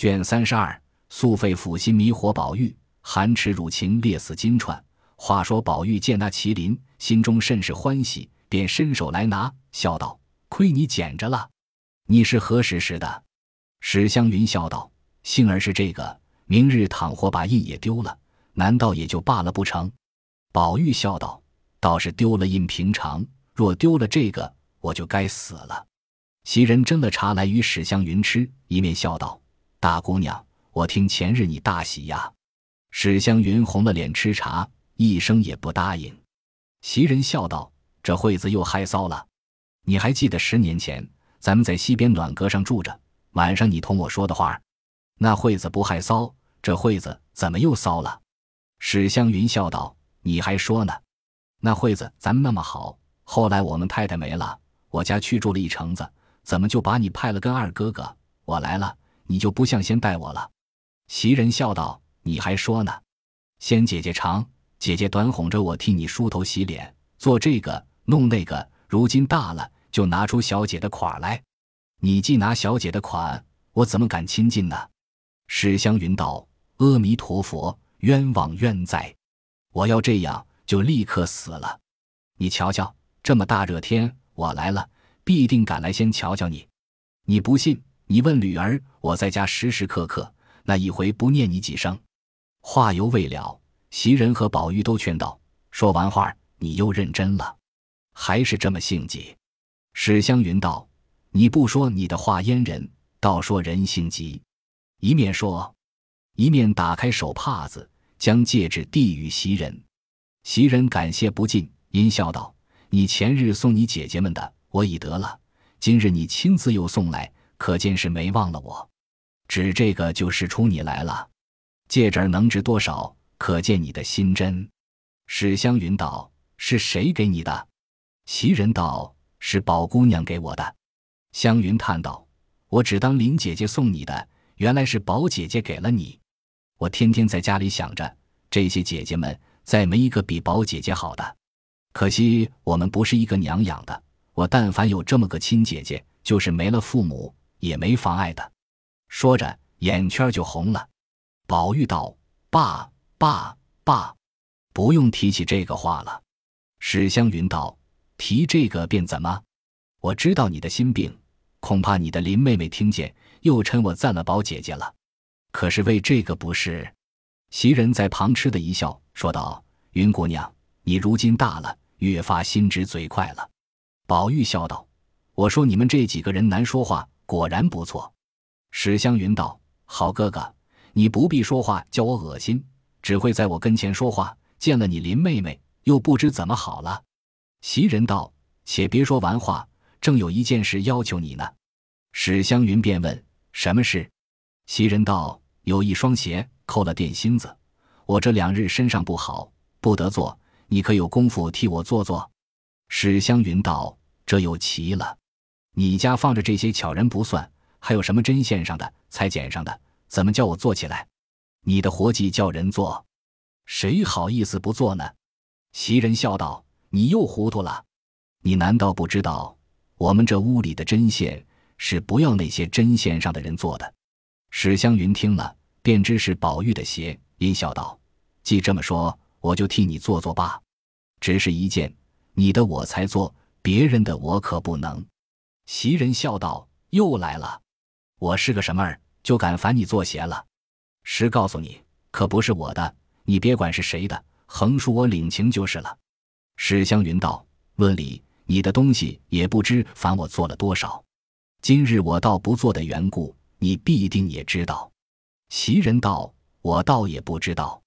卷三十二，素废抚心迷惑宝玉，含耻辱情烈死金钏。话说宝玉见那麒麟，心中甚是欢喜，便伸手来拿，笑道：“亏你捡着了，你是何时识的？”史湘云笑道：“幸而是这个，明日倘或把印也丢了，难道也就罢了不成？”宝玉笑道：“倒是丢了印平常，若丢了这个，我就该死了。”袭人斟了茶来与史湘云吃，一面笑道。大姑娘，我听前日你大喜呀。史湘云红了脸吃茶，一声也不答应。袭人笑道：“这惠子又害臊了。你还记得十年前咱们在西边暖阁上住着，晚上你同我说的话？那惠子不害臊，这惠子怎么又臊了？”史湘云笑道：“你还说呢？那惠子咱们那么好，后来我们太太没了，我家去住了一城子，怎么就把你派了跟二哥哥？我来了。”你就不像先待我了，袭人笑道：“你还说呢？先姐姐长，姐姐短，哄着我替你梳头洗脸，做这个弄那个。如今大了，就拿出小姐的款来。你既拿小姐的款，我怎么敢亲近呢？”史湘云道：“阿弥陀佛，冤枉冤哉！我要这样，就立刻死了。你瞧瞧，这么大热天，我来了，必定赶来先瞧瞧你。你不信？”你问吕儿，我在家时时刻刻，那一回不念你几声？话犹未了，袭人和宝玉都劝道：“说完话，你又认真了，还是这么性急。”史湘云道：“你不说你的话阉人，倒说人性急。”一面说，一面打开手帕子，将戒指递与袭人。袭人感谢不尽，阴笑道：“你前日送你姐姐们的，我已得了；今日你亲自又送来。”可见是没忘了我，指这个就使出你来了。戒指能值多少？可见你的心真。史湘云道：“是谁给你的？”袭人道：“是宝姑娘给我的。”湘云叹道：“我只当林姐姐送你的，原来是宝姐姐给了你。我天天在家里想着，这些姐姐们再没一个比宝姐姐好的。可惜我们不是一个娘养的。我但凡有这么个亲姐姐，就是没了父母。”也没妨碍的，说着眼圈就红了。宝玉道：“爸爸爸，不用提起这个话了。”史湘云道：“提这个便怎么？我知道你的心病，恐怕你的林妹妹听见，又称我赞了宝姐姐了。可是为这个不是？”袭人在旁嗤的一笑，说道：“云姑娘，你如今大了，越发心直嘴快了。”宝玉笑道：“我说你们这几个人难说话。”果然不错，史湘云道：“好哥哥，你不必说话，叫我恶心，只会在我跟前说话。见了你林妹妹，又不知怎么好了。”袭人道：“且别说完话，正有一件事要求你呢。”史湘云便问：“什么事？”袭人道：“有一双鞋扣了电芯子，我这两日身上不好，不得做，你可有功夫替我做做？”史湘云道：“这又奇了。”你家放着这些巧人不算，还有什么针线上的、裁剪上的？怎么叫我做起来？你的活计叫人做，谁好意思不做呢？袭人笑道：“你又糊涂了，你难道不知道我们这屋里的针线是不要那些针线上的人做的？”史湘云听了，便知是宝玉的鞋，阴笑道：“既这么说，我就替你做做罢。只是一件，你的我才做，别人的我可不能。”袭人笑道：“又来了，我是个什么儿，就敢烦你做鞋了？实告诉你，可不是我的，你别管是谁的，横竖我领情就是了。”史湘云道：“论理，你的东西也不知烦我做了多少，今日我倒不做的缘故，你必定也知道。”袭人道：“我倒也不知道。”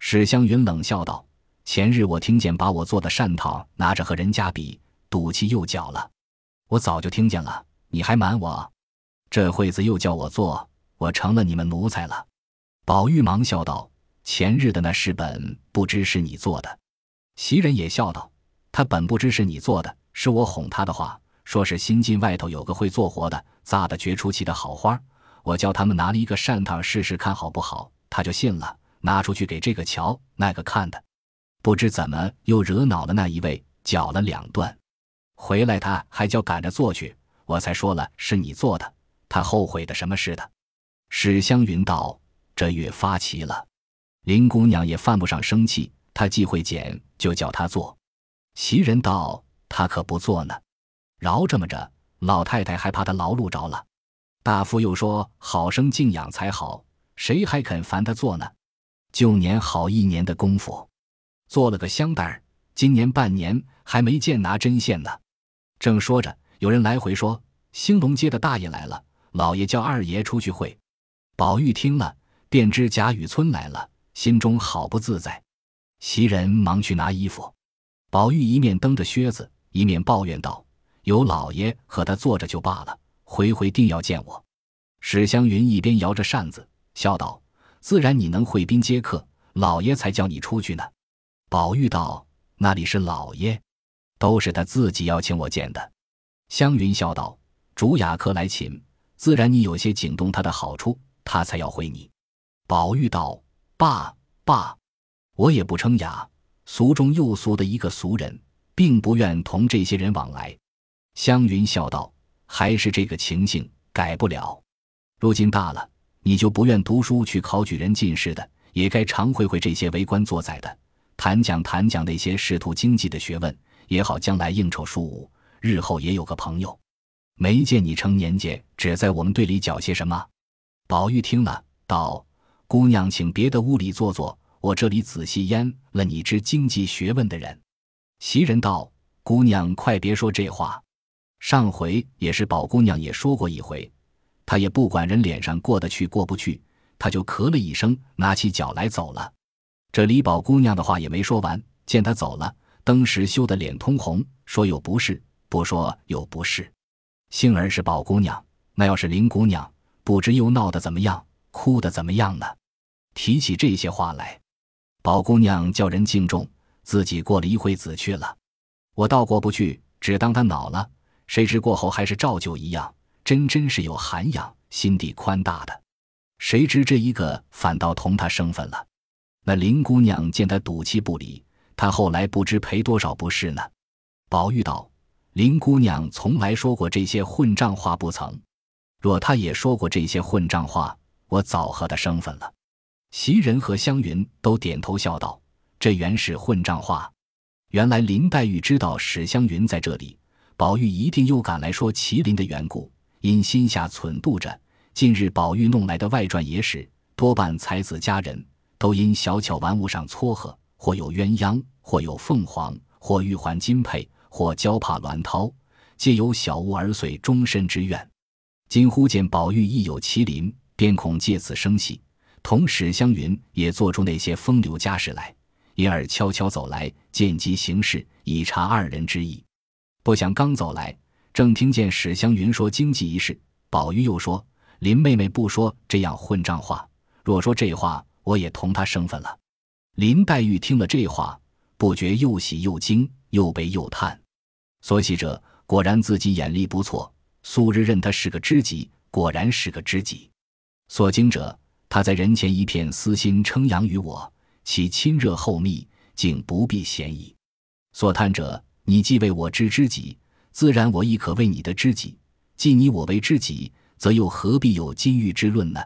史湘云冷笑道：“前日我听见把我做的扇套拿着和人家比，赌气又搅了。”我早就听见了，你还瞒我？这会子又叫我做，我成了你们奴才了。宝玉忙笑道：“前日的那事本不知是你做的。”袭人也笑道：“他本不知是你做的，是我哄他的话，说是新进外头有个会做活的，扎的绝出奇的好花，我叫他们拿了一个扇套试试看好不好，他就信了，拿出去给这个瞧那个看的，不知怎么又惹恼了那一位，搅了两段。”回来他还叫赶着做去，我才说了是你做的，他后悔的什么似的。史湘云道：“这月发奇了。”林姑娘也犯不上生气，她既会剪，就叫她做。袭人道：“她可不做呢，饶这么着，老太太还怕她劳碌着了。”大夫又说：“好生静养才好，谁还肯烦她做呢？”旧年好一年的功夫，做了个香袋儿，今年半年还没见拿针线呢。正说着，有人来回说：“兴隆街的大爷来了，老爷叫二爷出去会。”宝玉听了，便知贾雨村来了，心中好不自在。袭人忙去拿衣服，宝玉一面蹬着靴子，一面抱怨道：“有老爷和他坐着就罢了，回回定要见我。”史湘云一边摇着扇子，笑道。自然你能会宾接客，老爷才叫你出去呢。宝玉道：“那里是老爷，都是他自己要请我见的。”湘云笑道：“主雅客来请，自然你有些惊动他的好处，他才要回你。”宝玉道：“爸爸，我也不称雅，俗中又俗的一个俗人，并不愿同这些人往来。”湘云笑道：“还是这个情形，改不了。如今大了。”你就不愿读书去考举人进士的，也该常会会这些为官做宰的，谈讲谈讲那些仕途经济的学问，也好将来应酬书武，日后也有个朋友。没见你成年节，只在我们队里搅些什么？宝玉听了，道：“姑娘，请别的屋里坐坐，我这里仔细腌了你知经济学问的人。”袭人道：“姑娘快别说这话，上回也是宝姑娘也说过一回。”她也不管人脸上过得去过不去，她就咳了一声，拿起脚来走了。这李宝姑娘的话也没说完，见她走了，登时羞得脸通红，说有不是，不说有不是。幸而是宝姑娘，那要是林姑娘，不知又闹得怎么样，哭得怎么样呢？提起这些话来，宝姑娘叫人敬重，自己过了一会子去了。我倒过不去，只当她恼了，谁知过后还是照旧一样。真真是有涵养、心地宽大的，谁知这一个反倒同他生分了。那林姑娘见他赌气不理，他后来不知赔多少不是呢。宝玉道：“林姑娘从来说过这些混账话不曾？若她也说过这些混账话，我早和她生分了。”袭人和湘云都点头笑道：“这原是混账话。原来林黛玉知道史湘云在这里，宝玉一定又赶来说麒麟的缘故。”因心下忖度着，近日宝玉弄来的外传野史，多半才子佳人，都因小巧玩物上撮合，或有鸳鸯，或有凤凰，或玉环金佩，或娇帕鸾绦，皆有小物儿遂终身之愿。今忽见宝玉亦有麒麟，便恐借此生喜，同史湘云也做出那些风流家事来，因而悄悄走来，见机行事，以察二人之意。不想刚走来。正听见史湘云说经济一事，宝玉又说林妹妹不说这样混账话，若说这话，我也同她生分了。林黛玉听了这话，不觉又喜又惊，又悲又叹。所喜者，果然自己眼力不错，素日认他是个知己，果然是个知己。所惊者，他在人前一片私心称扬于我，其亲热厚密，竟不必嫌疑。所叹者，你既为我知知己。自然，我亦可为你的知己。既你我为知己，则又何必有金玉之论呢？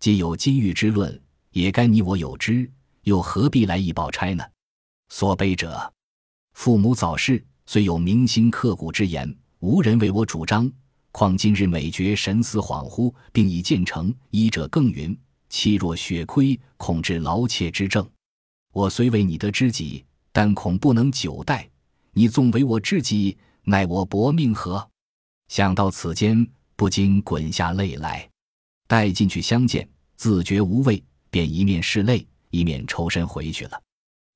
既有金玉之论，也该你我有之，又何必来议宝钗呢？所悲者，父母早逝，虽有铭心刻骨之言，无人为我主张。况今日每觉神思恍惚，并已渐成。医者更云：妻若血亏，恐致劳妾之症。我虽为你的知己，但恐不能久待。你纵为我知己。奈我薄命何？想到此间，不禁滚下泪来。待进去相见，自觉无味，便一面拭泪，一面抽身回去了。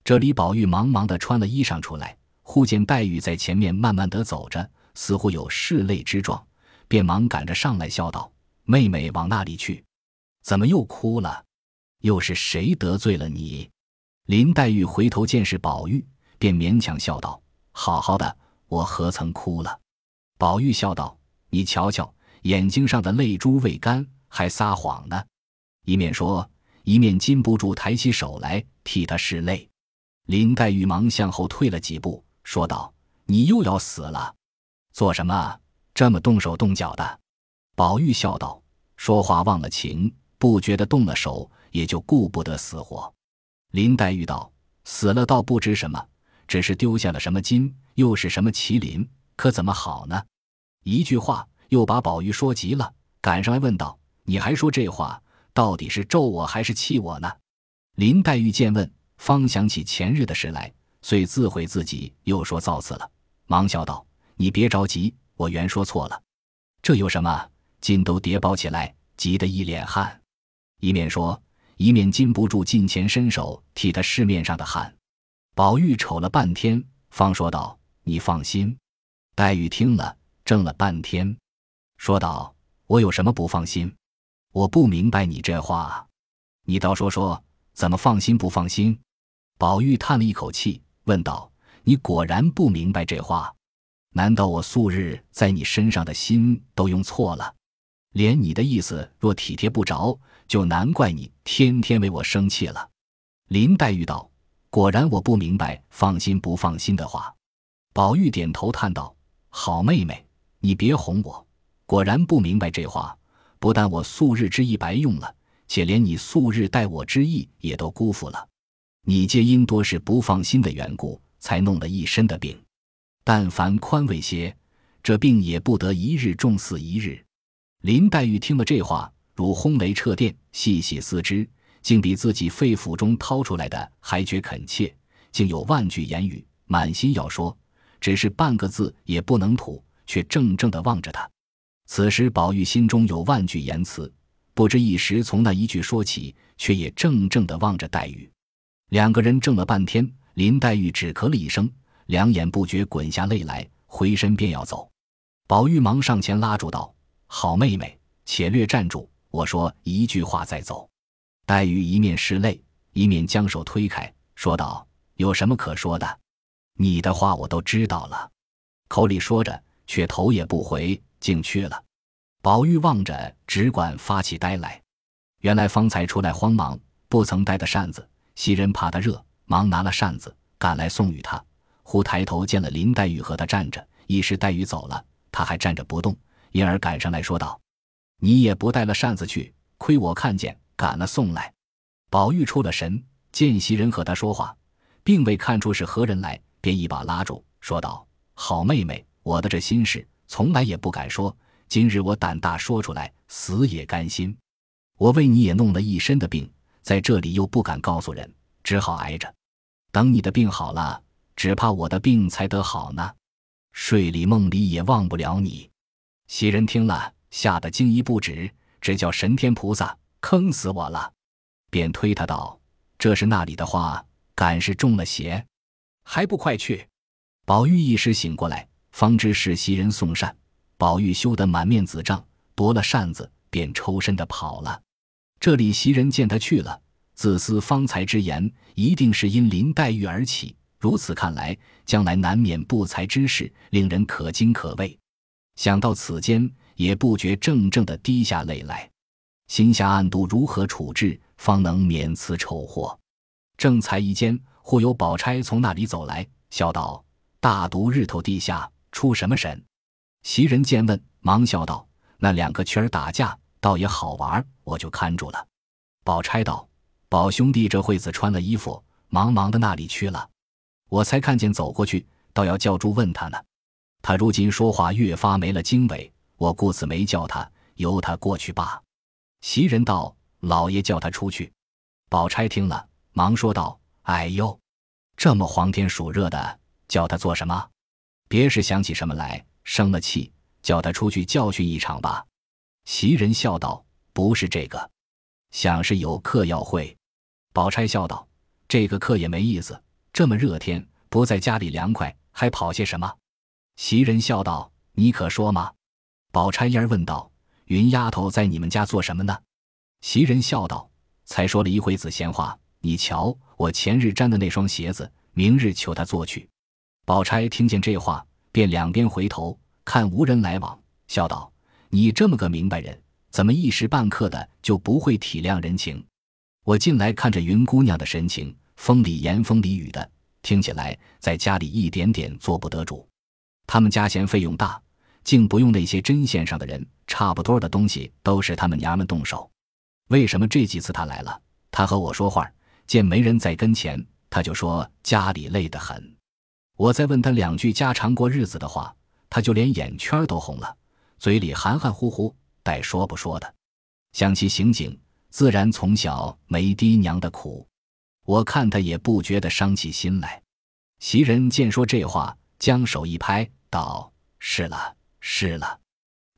这里宝玉忙忙的穿了衣裳出来，忽见黛玉在前面慢慢的走着，似乎有拭泪之状，便忙赶着上来，笑道：“妹妹往那里去？怎么又哭了？又是谁得罪了你？”林黛玉回头见是宝玉，便勉强笑道：“好好的。”我何曾哭了？宝玉笑道：“你瞧瞧，眼睛上的泪珠未干，还撒谎呢。”一面说，一面禁不住抬起手来替他拭泪。林黛玉忙向后退了几步，说道：“你又要死了？做什么这么动手动脚的？”宝玉笑道：“说话忘了情，不觉得动了手，也就顾不得死活。林黛玉道：“死了倒不知什么，只是丢下了什么金，又是什么麒麟，可怎么好呢？”一句话又把宝玉说急了，赶上来问道：“你还说这话，到底是咒我还是气我呢？”林黛玉见问，方想起前日的事来，遂自悔自己又说造次了，忙笑道：“你别着急，我原说错了。这有什么？金都叠包起来，急得一脸汗。”一面说，一面禁不住近前伸手替他拭面上的汗。宝玉瞅了半天，方说道：“你放心。”黛玉听了。怔了半天，说道：“我有什么不放心？我不明白你这话，你倒说说，怎么放心不放心？”宝玉叹了一口气，问道：“你果然不明白这话？难道我素日在你身上的心都用错了？连你的意思若体贴不着，就难怪你天天为我生气了。”林黛玉道：“果然我不明白放心不放心的话。”宝玉点头叹道：“好妹妹。”你别哄我，果然不明白这话。不但我素日之意白用了，且连你素日待我之意也都辜负了。你皆因多是不放心的缘故，才弄了一身的病。但凡宽慰些，这病也不得一日重似一日。林黛玉听了这话，如轰雷掣电，细细思之，竟比自己肺腑中掏出来的还觉恳切，竟有万句言语，满心要说，只是半个字也不能吐。却怔怔地望着他。此时宝玉心中有万句言辞，不知一时从那一句说起，却也怔怔地望着黛玉。两个人怔了半天，林黛玉只咳了一声，两眼不觉滚下泪来，回身便要走。宝玉忙上前拉住道：“好妹妹，且略站住，我说一句话再走。”黛玉一面拭泪，一面将手推开，说道：“有什么可说的？你的话我都知道了。”口里说着。却头也不回，竟去了。宝玉望着，只管发起呆来。原来方才出来慌忙，不曾带的扇子。袭人怕他热，忙拿了扇子赶来送与他。忽抬头见了林黛玉和他站着，一时黛玉走了，他还站着不动，因而赶上来说道：“你也不带了扇子去，亏我看见，赶了送来。”宝玉出了神，见袭人和他说话，并未看出是何人来，便一把拉住，说道：“好妹妹。”我的这心事从来也不敢说，今日我胆大说出来，死也甘心。我为你也弄了一身的病，在这里又不敢告诉人，只好挨着。等你的病好了，只怕我的病才得好呢。睡里梦里也忘不了你。袭人听了，吓得惊疑不止，只叫神天菩萨坑死我了，便推他道：“这是那里的话，敢是中了邪？还不快去！”宝玉一时醒过来。方知是袭人送扇，宝玉羞得满面紫胀，夺了扇子便抽身的跑了。这里袭人见他去了，自思方才之言一定是因林黛玉而起。如此看来，将来难免不才之事，令人可惊可畏。想到此间，也不觉怔怔的滴下泪来，心下暗度如何处置，方能免此丑祸。正才一间，忽有宝钗从那里走来，笑道：“大毒日头地下。”出什么神？袭人见问，忙笑道：“那两个圈儿打架，倒也好玩，我就看住了。”宝钗道：“宝兄弟这会子穿了衣服，忙忙的那里去了？我才看见走过去，倒要叫住问他呢。他如今说话越发没了经纬，我故此没叫他，由他过去罢。”袭人道：“老爷叫他出去。”宝钗听了，忙说道：“哎呦，这么黄天暑热的，叫他做什么？”别是想起什么来，生了气，叫他出去教训一场吧。袭人笑道：“不是这个，想是有课要会。”宝钗笑道：“这个课也没意思，这么热天，不在家里凉快，还跑些什么？”袭人笑道：“你可说吗？”宝钗因儿问道：“云丫头在你们家做什么呢？”袭人笑道：“才说了一会子闲话，你瞧我前日粘的那双鞋子，明日求他做去。”宝钗听见这话，便两边回头看无人来往，笑道：“你这么个明白人，怎么一时半刻的就不会体谅人情？我近来看着云姑娘的神情，风里言风里雨的，听起来在家里一点点做不得主。他们家嫌费用大，竟不用那些针线上的人，差不多的东西都是他们娘们动手。为什么这几次他来了，他和我说话，见没人在跟前，他就说家里累得很。我再问他两句家常过日子的话，他就连眼圈都红了，嘴里含含糊糊，带说不说的。想起刑警，自然从小没爹娘的苦，我看他也不觉得伤起心来。袭人见说这话，将手一拍，道：“是了，是了。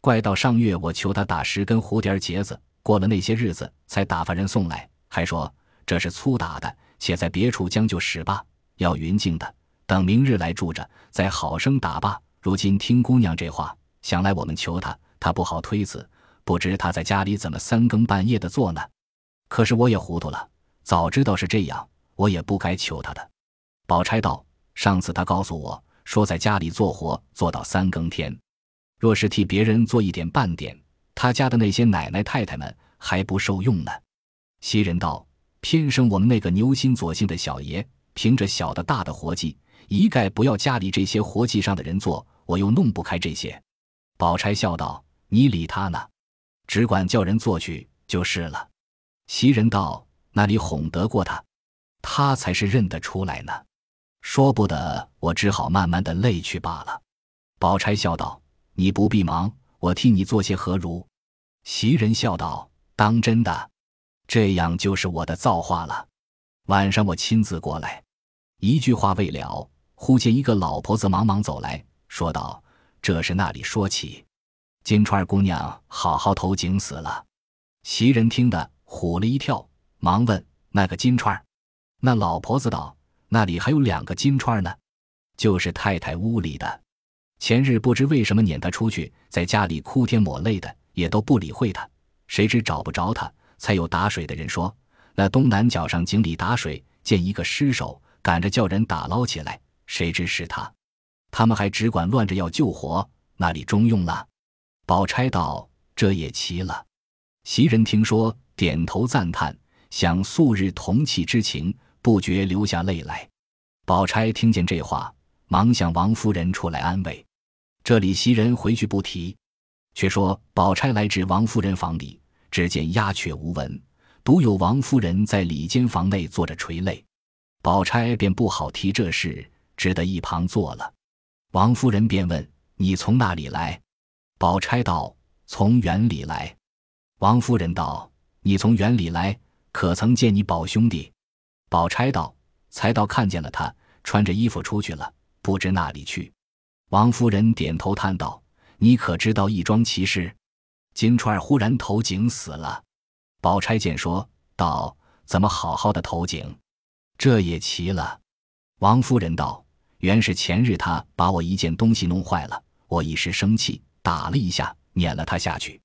怪到上月我求他打十根蝴蝶结子，过了那些日子，才打发人送来，还说这是粗打的，且在别处将就使吧，要匀净的，等明日来住着，再好生打罢。如今听姑娘这话，想来我们求他，他不好推辞，不知他在家里怎么三更半夜的做呢？可是我也糊涂了，早知道是这样，我也不该求他的。”宝钗道。上次他告诉我说，在家里做活做到三更天，若是替别人做一点半点，他家的那些奶奶太太们还不受用呢。袭人道：“偏生我们那个牛心左姓的小爷，凭着小的大的活计，一概不要家里这些活计上的人做，我又弄不开这些。”宝钗笑道：“你理他呢，只管叫人做去就是了。”袭人道：“那里哄得过他？他才是认得出来呢。”说不得，我只好慢慢的累去罢了。宝钗笑道：“你不必忙，我替你做些何如？”袭人笑道：“当真的，这样就是我的造化了。晚上我亲自过来。”一句话未了，忽见一个老婆子忙忙走来说道：“这是那里说起，金钏姑娘好好投井死了。”袭人听得唬了一跳，忙问：“那个金钏？”那老婆子道。那里还有两个金钏呢，就是太太屋里的。前日不知为什么撵她出去，在家里哭天抹泪的，也都不理会她。谁知找不着她，才有打水的人说，那东南角上井里打水，见一个尸首，赶着叫人打捞起来。谁知是他，他们还只管乱着要救活，那里中用了？宝钗道：“这也奇了。”袭人听说，点头赞叹，想素日同气之情。不觉流下泪来，宝钗听见这话，忙向王夫人出来安慰。这里袭人回去不提，却说宝钗来至王夫人房里，只见鸦雀无闻，独有王夫人在里间房内坐着垂泪。宝钗便不好提这事，只得一旁坐了。王夫人便问：“你从哪里来？”宝钗道：“从园里来。”王夫人道：“你从园里来，可曾见你宝兄弟？”宝钗道：“才到看见了他，穿着衣服出去了，不知那里去。”王夫人点头叹道：“你可知道一桩奇事？金钏儿忽然投井死了。”宝钗见说道：“怎么好好的投井？这也奇了。”王夫人道：“原是前日他把我一件东西弄坏了，我一时生气打了一下，撵了他下去。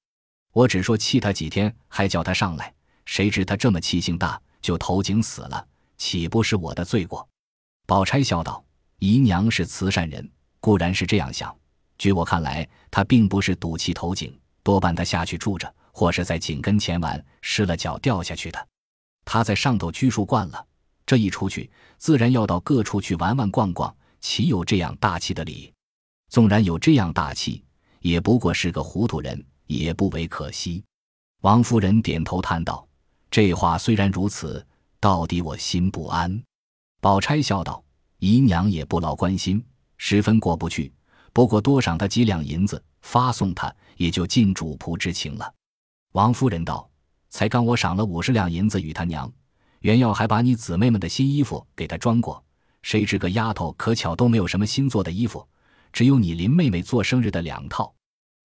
我只说气他几天，还叫他上来，谁知他这么气性大，就投井死了。”岂不是我的罪过？宝钗笑道：“姨娘是慈善人，固然是这样想。据我看来，她并不是赌气投井，多半她下去住着，或是在井跟前玩，失了脚掉下去的。她在上头拘束惯了，这一出去，自然要到各处去玩玩逛逛，岂有这样大气的理？纵然有这样大气，也不过是个糊涂人，也不为可惜。”王夫人点头叹道：“这话虽然如此。”到底我心不安，宝钗笑道：“姨娘也不劳关心，十分过不去。不过多赏他几两银子，发送他，也就尽主仆之情了。”王夫人道：“才刚我赏了五十两银子与他娘，原要还把你姊妹们的新衣服给他装过，谁知个丫头可巧都没有什么新做的衣服，只有你林妹妹做生日的两套。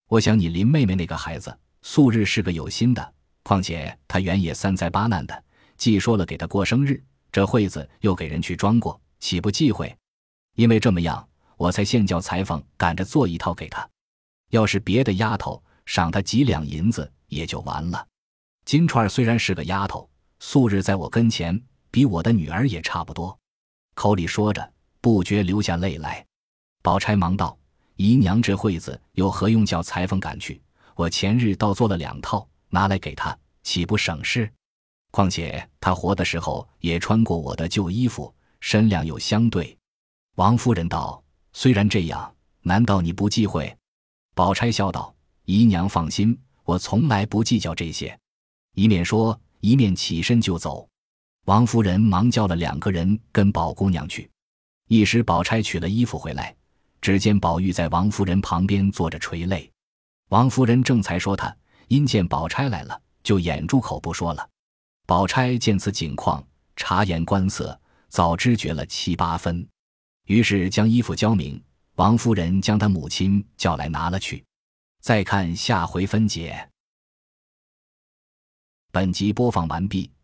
我想你林妹妹那个孩子素日是个有心的，况且她原也三灾八难的。”既说了给她过生日，这惠子又给人去装过，岂不忌讳？因为这么样，我才现叫裁缝赶着做一套给她。要是别的丫头赏她几两银子，也就完了。金钏虽然是个丫头，素日在我跟前比我的女儿也差不多。口里说着，不觉流下泪来。宝钗忙道：“姨娘这会子有何用叫裁缝赶去？我前日倒做了两套，拿来给他，岂不省事？”况且他活的时候也穿过我的旧衣服，身量又相对。王夫人道：“虽然这样，难道你不忌讳？”宝钗笑道：“姨娘放心，我从来不计较这些。”一面说，一面起身就走。王夫人忙叫了两个人跟宝姑娘去。一时，宝钗取了衣服回来，只见宝玉在王夫人旁边坐着垂泪。王夫人正才说他，因见宝钗来了，就掩住口不说了。宝钗见此景况，察言观色，早知觉了七八分，于是将衣服交明。王夫人将她母亲叫来拿了去。再看下回分解。本集播放完毕，